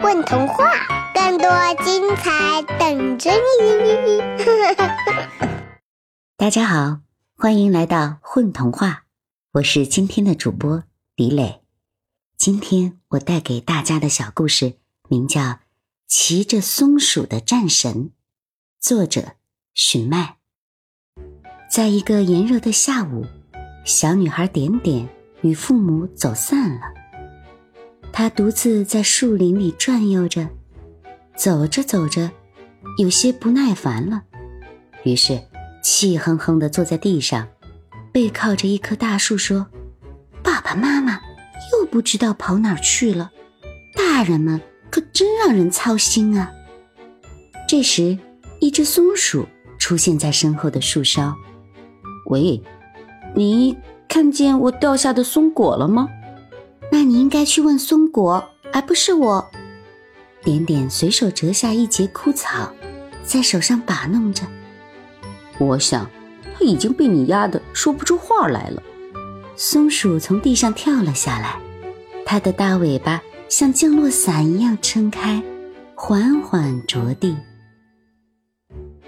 混童话，更多精彩等着你！大家好，欢迎来到混童话，我是今天的主播李磊。今天我带给大家的小故事名叫《骑着松鼠的战神》，作者许麦。在一个炎热的下午，小女孩点点与父母走散了。他独自在树林里转悠着，走着走着，有些不耐烦了，于是气哼哼地坐在地上，背靠着一棵大树说：“爸爸妈妈又不知道跑哪儿去了，大人们可真让人操心啊。”这时，一只松鼠出现在身后的树梢。“喂，你看见我掉下的松果了吗？”那你应该去问松果，而不是我。点点随手折下一截枯草，在手上把弄着。我想，它已经被你压得说不出话来了。松鼠从地上跳了下来，它的大尾巴像降落伞一样撑开，缓缓着地。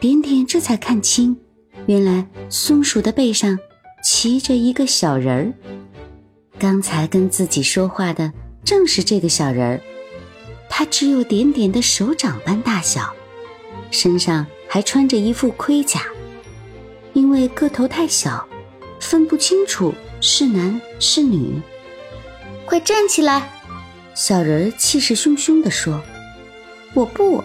点点这才看清，原来松鼠的背上骑着一个小人儿。刚才跟自己说话的正是这个小人儿，他只有点点的手掌般大小，身上还穿着一副盔甲，因为个头太小，分不清楚是男是女。快站起来！小人儿气势汹汹地说：“我不，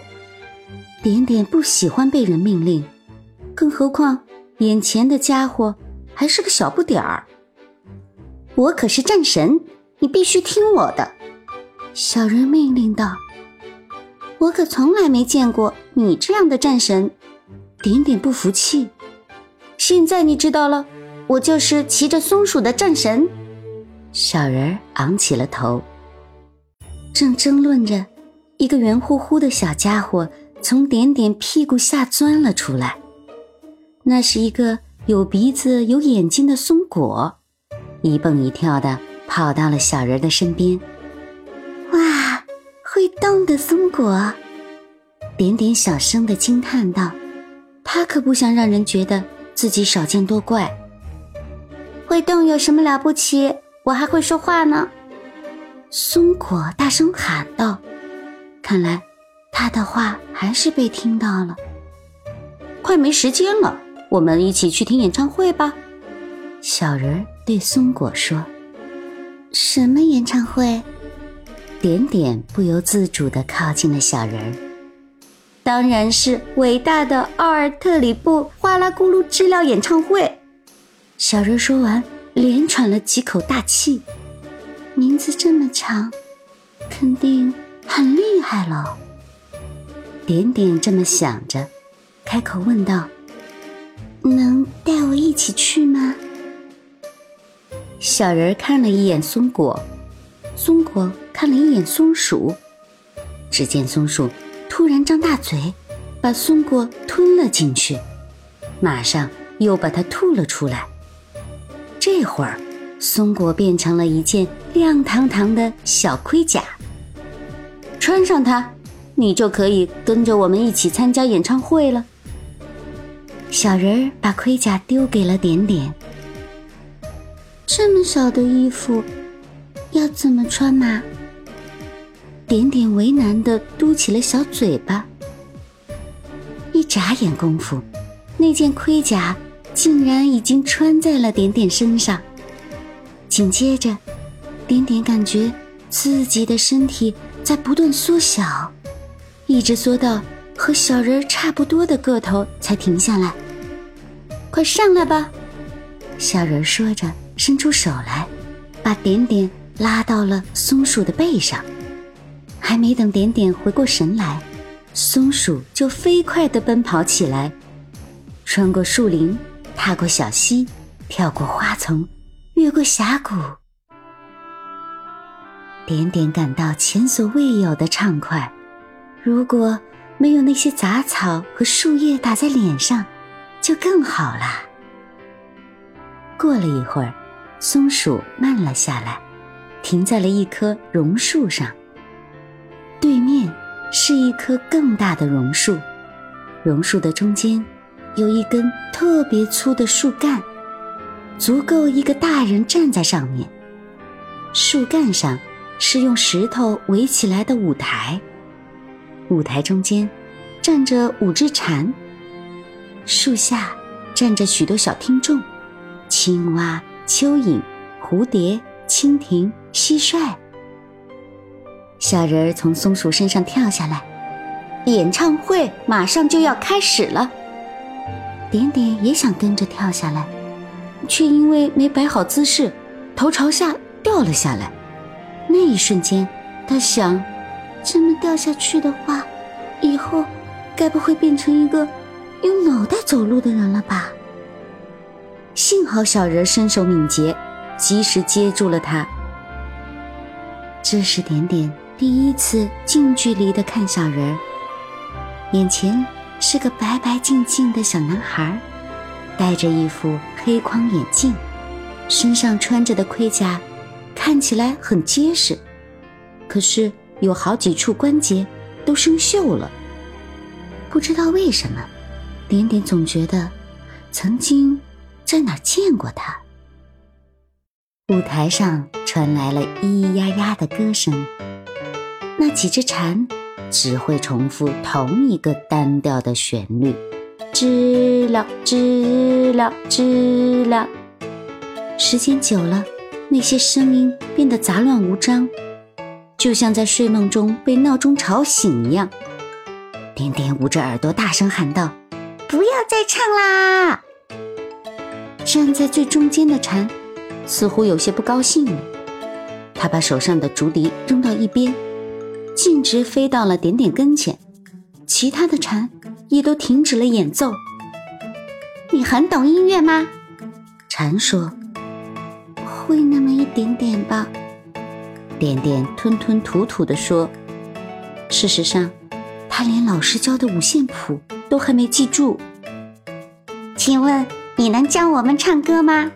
点点不喜欢被人命令，更何况眼前的家伙还是个小不点儿。”我可是战神，你必须听我的。”小人命令道。“我可从来没见过你这样的战神。”点点不服气。“现在你知道了，我就是骑着松鼠的战神。”小人昂起了头。正争论着，一个圆乎乎的小家伙从点点屁股下钻了出来。那是一个有鼻子、有眼睛的松果。一蹦一跳的跑到了小人的身边。哇，会动的松果！点点小声的惊叹道：“他可不想让人觉得自己少见多怪。会动有什么了不起？我还会说话呢！”松果大声喊道。看来他的话还是被听到了。快没时间了，我们一起去听演唱会吧。小人对松果说：“什么演唱会？”点点不由自主地靠近了小人儿。当然是伟大的奥尔特里布哗啦咕噜知了演唱会。小人说完，连喘了几口大气。名字这么长，肯定很厉害了。点点这么想着，开口问道：“能带我一起去吗？”小人看了一眼松果，松果看了一眼松鼠，只见松鼠突然张大嘴，把松果吞了进去，马上又把它吐了出来。这会儿，松果变成了一件亮堂堂的小盔甲。穿上它，你就可以跟着我们一起参加演唱会了。小人儿把盔甲丢给了点点。这么少的衣服，要怎么穿嘛？点点为难的嘟起了小嘴巴。一眨眼功夫，那件盔甲竟然已经穿在了点点身上。紧接着，点点感觉自己的身体在不断缩小，一直缩到和小人差不多的个头才停下来。快上来吧，小人说着。伸出手来，把点点拉到了松鼠的背上。还没等点点回过神来，松鼠就飞快地奔跑起来，穿过树林，踏过小溪，跳过花丛，越过峡谷。点点感到前所未有的畅快。如果没有那些杂草和树叶打在脸上，就更好了。过了一会儿。松鼠慢了下来，停在了一棵榕树上。对面是一棵更大的榕树，榕树的中间有一根特别粗的树干，足够一个大人站在上面。树干上是用石头围起来的舞台，舞台中间站着五只蝉，树下站着许多小听众：青蛙、蚯蚓、蝴蝶、蜻蜓、蟋蟀。小人儿从松鼠身上跳下来，演唱会马上就要开始了。点点也想跟着跳下来，却因为没摆好姿势，头朝下掉了下来。那一瞬间，他想：这么掉下去的话，以后该不会变成一个用脑袋走路的人了吧？幸好小人身手敏捷，及时接住了他。这是点点。第一次近距离的看小人，眼前是个白白净净的小男孩，戴着一副黑框眼镜，身上穿着的盔甲看起来很结实，可是有好几处关节都生锈了。不知道为什么，点点总觉得曾经在哪见过他。舞台上传来了咿咿呀呀的歌声。那几只蝉只会重复同一个单调的旋律，知了知了知了。时间久了，那些声音变得杂乱无章，就像在睡梦中被闹钟吵醒一样。点点捂着耳朵大声喊道：“不要再唱啦！”站在最中间的蝉似乎有些不高兴了，他把手上的竹笛扔到一边。径直飞到了点点跟前，其他的蝉也都停止了演奏。你很懂音乐吗？蝉说：“会那么一点点吧。”点点吞吞吐吐地说：“事实上，他连老师教的五线谱都还没记住。”请问你能教我们唱歌吗？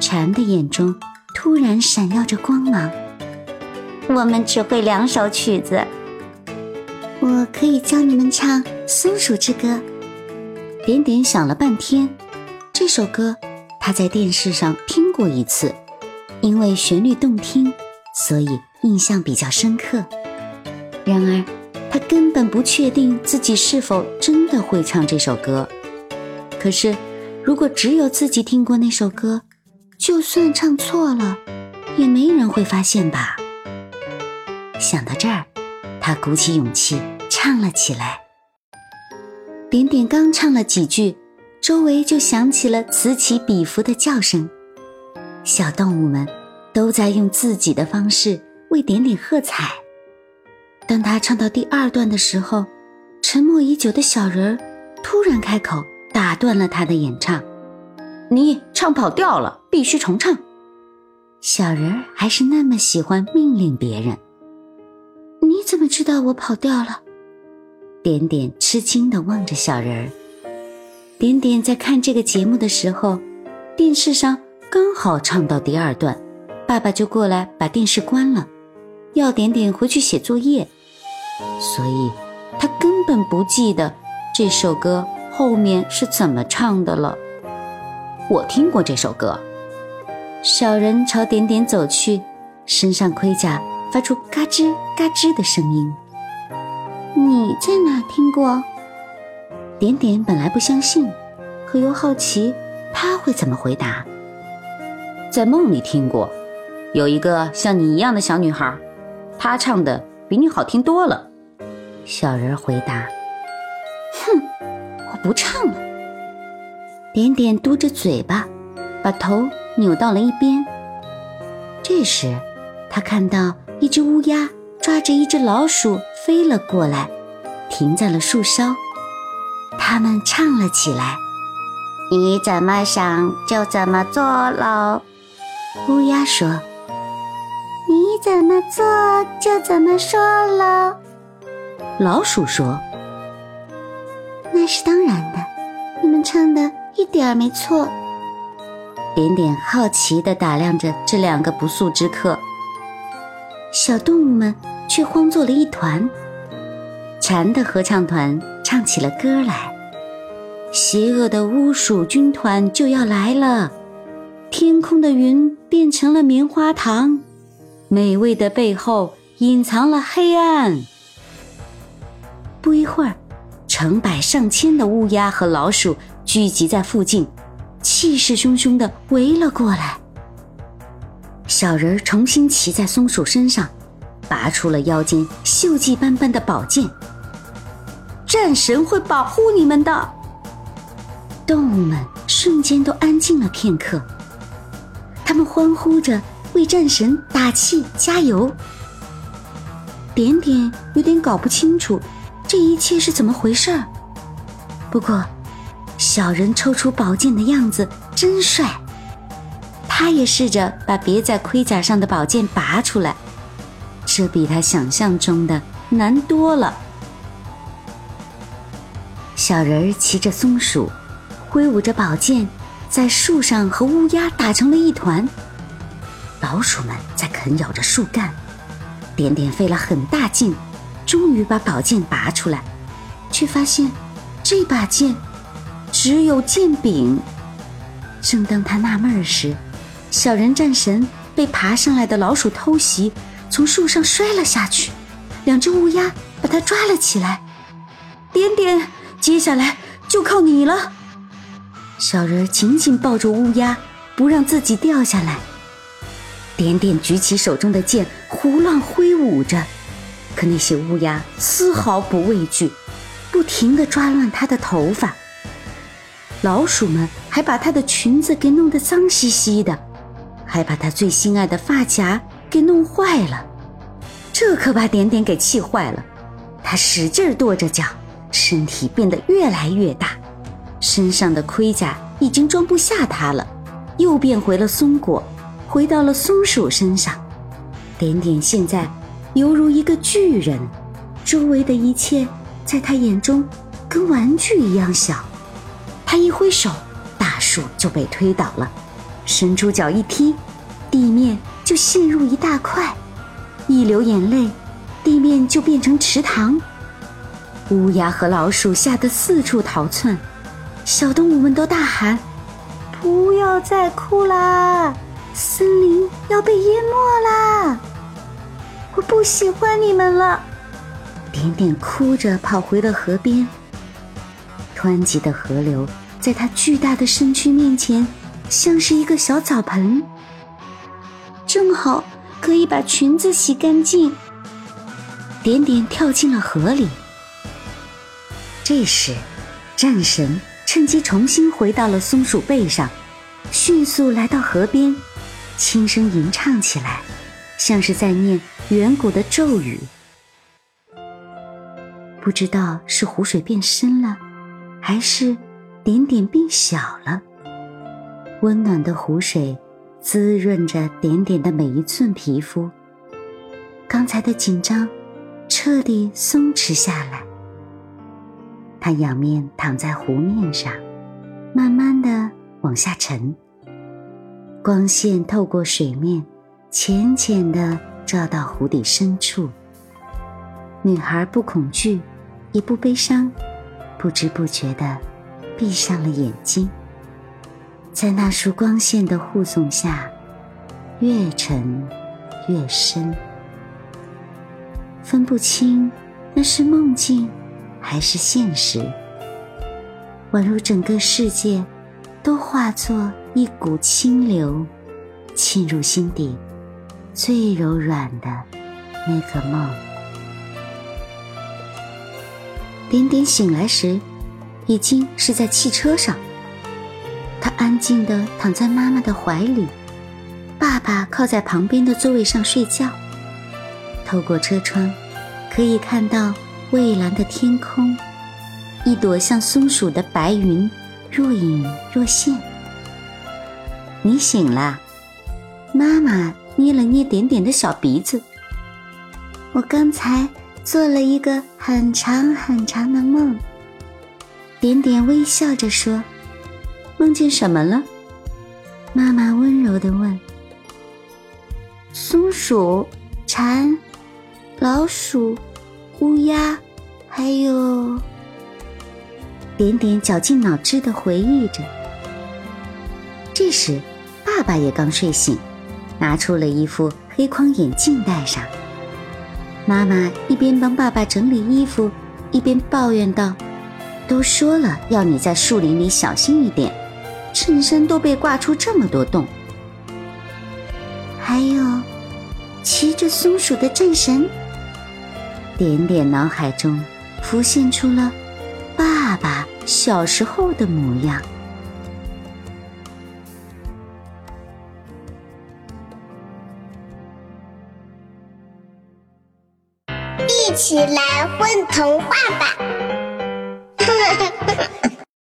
蝉的眼中突然闪耀着光芒。我们只会两首曲子。我可以教你们唱《松鼠之歌》。点点想了半天，这首歌他在电视上听过一次，因为旋律动听，所以印象比较深刻。然而，他根本不确定自己是否真的会唱这首歌。可是，如果只有自己听过那首歌，就算唱错了，也没人会发现吧。想到这儿，他鼓起勇气唱了起来。点点刚唱了几句，周围就响起了此起彼伏的叫声，小动物们都在用自己的方式为点点喝彩。当他唱到第二段的时候，沉默已久的小人儿突然开口，打断了他的演唱：“你唱跑调了，必须重唱。”小人儿还是那么喜欢命令别人。你怎么知道我跑调了？点点吃惊的望着小人儿。点点在看这个节目的时候，电视上刚好唱到第二段，爸爸就过来把电视关了，要点点回去写作业，所以他根本不记得这首歌后面是怎么唱的了。我听过这首歌。小人朝点点走去，身上盔甲。发出嘎吱嘎吱的声音。你在哪听过？点点本来不相信，可又好奇他会怎么回答。在梦里听过，有一个像你一样的小女孩，她唱的比你好听多了。小人回答：“哼，不唱了。”点点嘟着嘴巴，把头扭到了一边。这时，他看到。一只乌鸦抓着一只老鼠飞了过来，停在了树梢。他们唱了起来：“你怎么想就怎么做喽。”乌鸦说：“你怎么做就怎么说喽。”老鼠说：“那是当然的，你们唱的一点儿没错。”点点好奇地打量着这两个不速之客。小动物们却慌作了一团。蝉的合唱团唱起了歌来。邪恶的巫鼠军团就要来了，天空的云变成了棉花糖，美味的背后隐藏了黑暗。不一会儿，成百上千的乌鸦和老鼠聚集在附近，气势汹汹地围了过来。小人儿重新骑在松鼠身上，拔出了腰间锈迹斑斑的宝剑。战神会保护你们的。动物们瞬间都安静了片刻，他们欢呼着为战神打气加油。点点有点搞不清楚这一切是怎么回事，不过小人抽出宝剑的样子真帅。他也试着把别在盔甲上的宝剑拔出来，这比他想象中的难多了。小人骑着松鼠。挥舞着宝剑，在树上和乌鸦打成了一团。老鼠们在啃咬着树干。点点费了很大劲，终于把宝剑拔出来，却发现这把剑只有剑柄。正当他纳闷时，小人战神被爬上来的老鼠偷袭，从树上摔了下去。两只乌鸦把他抓了起来。点点，接下来就靠你了。小人紧紧抱住乌鸦，不让自己掉下来。点点举起手中的剑，胡乱挥舞着，可那些乌鸦丝毫不畏惧，不停地抓乱他的头发。老鼠们还把他的裙子给弄得脏兮兮的，还把他最心爱的发夹给弄坏了。这可把点点给气坏了，他使劲跺着脚，身体变得越来越大。身上的盔甲已经装不下它了，又变回了松果，回到了松鼠身上。点点现在犹如一个巨人，周围的一切在他眼中跟玩具一样小。他一挥手，大树就被推倒了；伸出脚一踢，地面就陷入一大块；一流眼泪，地面就变成池塘。乌鸦和老鼠吓得四处逃窜。小动物们都大喊：“不要再哭啦！森林要被淹没啦！我不喜欢你们了。”点点哭着跑回了河边。湍急的河流在他巨大的身躯面前，像是一个小澡盆，正好可以把裙子洗干净。点点跳进了河里。这时，战神。趁机重新回到了松鼠背上，迅速来到河边，轻声吟唱起来，像是在念远古的咒语。不知道是湖水变深了，还是点点变小了。温暖的湖水滋润着点点的每一寸皮肤，刚才的紧张彻底松弛下来。他仰面躺在湖面上，慢慢的往下沉。光线透过水面，浅浅的照到湖底深处。女孩不恐惧，也不悲伤，不知不觉的闭上了眼睛。在那束光线的护送下，越沉越深，分不清那是梦境。还是现实，宛如整个世界都化作一股清流，沁入心底最柔软的那个梦。点点醒来时，已经是在汽车上。他安静地躺在妈妈的怀里，爸爸靠在旁边的座位上睡觉。透过车窗，可以看到。蔚蓝的天空，一朵像松鼠的白云，若隐若现。你醒了，妈妈捏了捏点点的小鼻子。我刚才做了一个很长很长的梦。点点微笑着说：“梦见什么了？”妈妈温柔的问。松鼠、蝉、老鼠。乌鸦，还有，点点绞尽脑汁的回忆着。这时，爸爸也刚睡醒，拿出了一副黑框眼镜戴上。妈妈一边帮爸爸整理衣服，一边抱怨道：“都说了要你在树林里小心一点，衬衫都被挂出这么多洞。还有，骑着松鼠的战神。”点点脑海中浮现出了爸爸小时候的模样。起来混童话吧！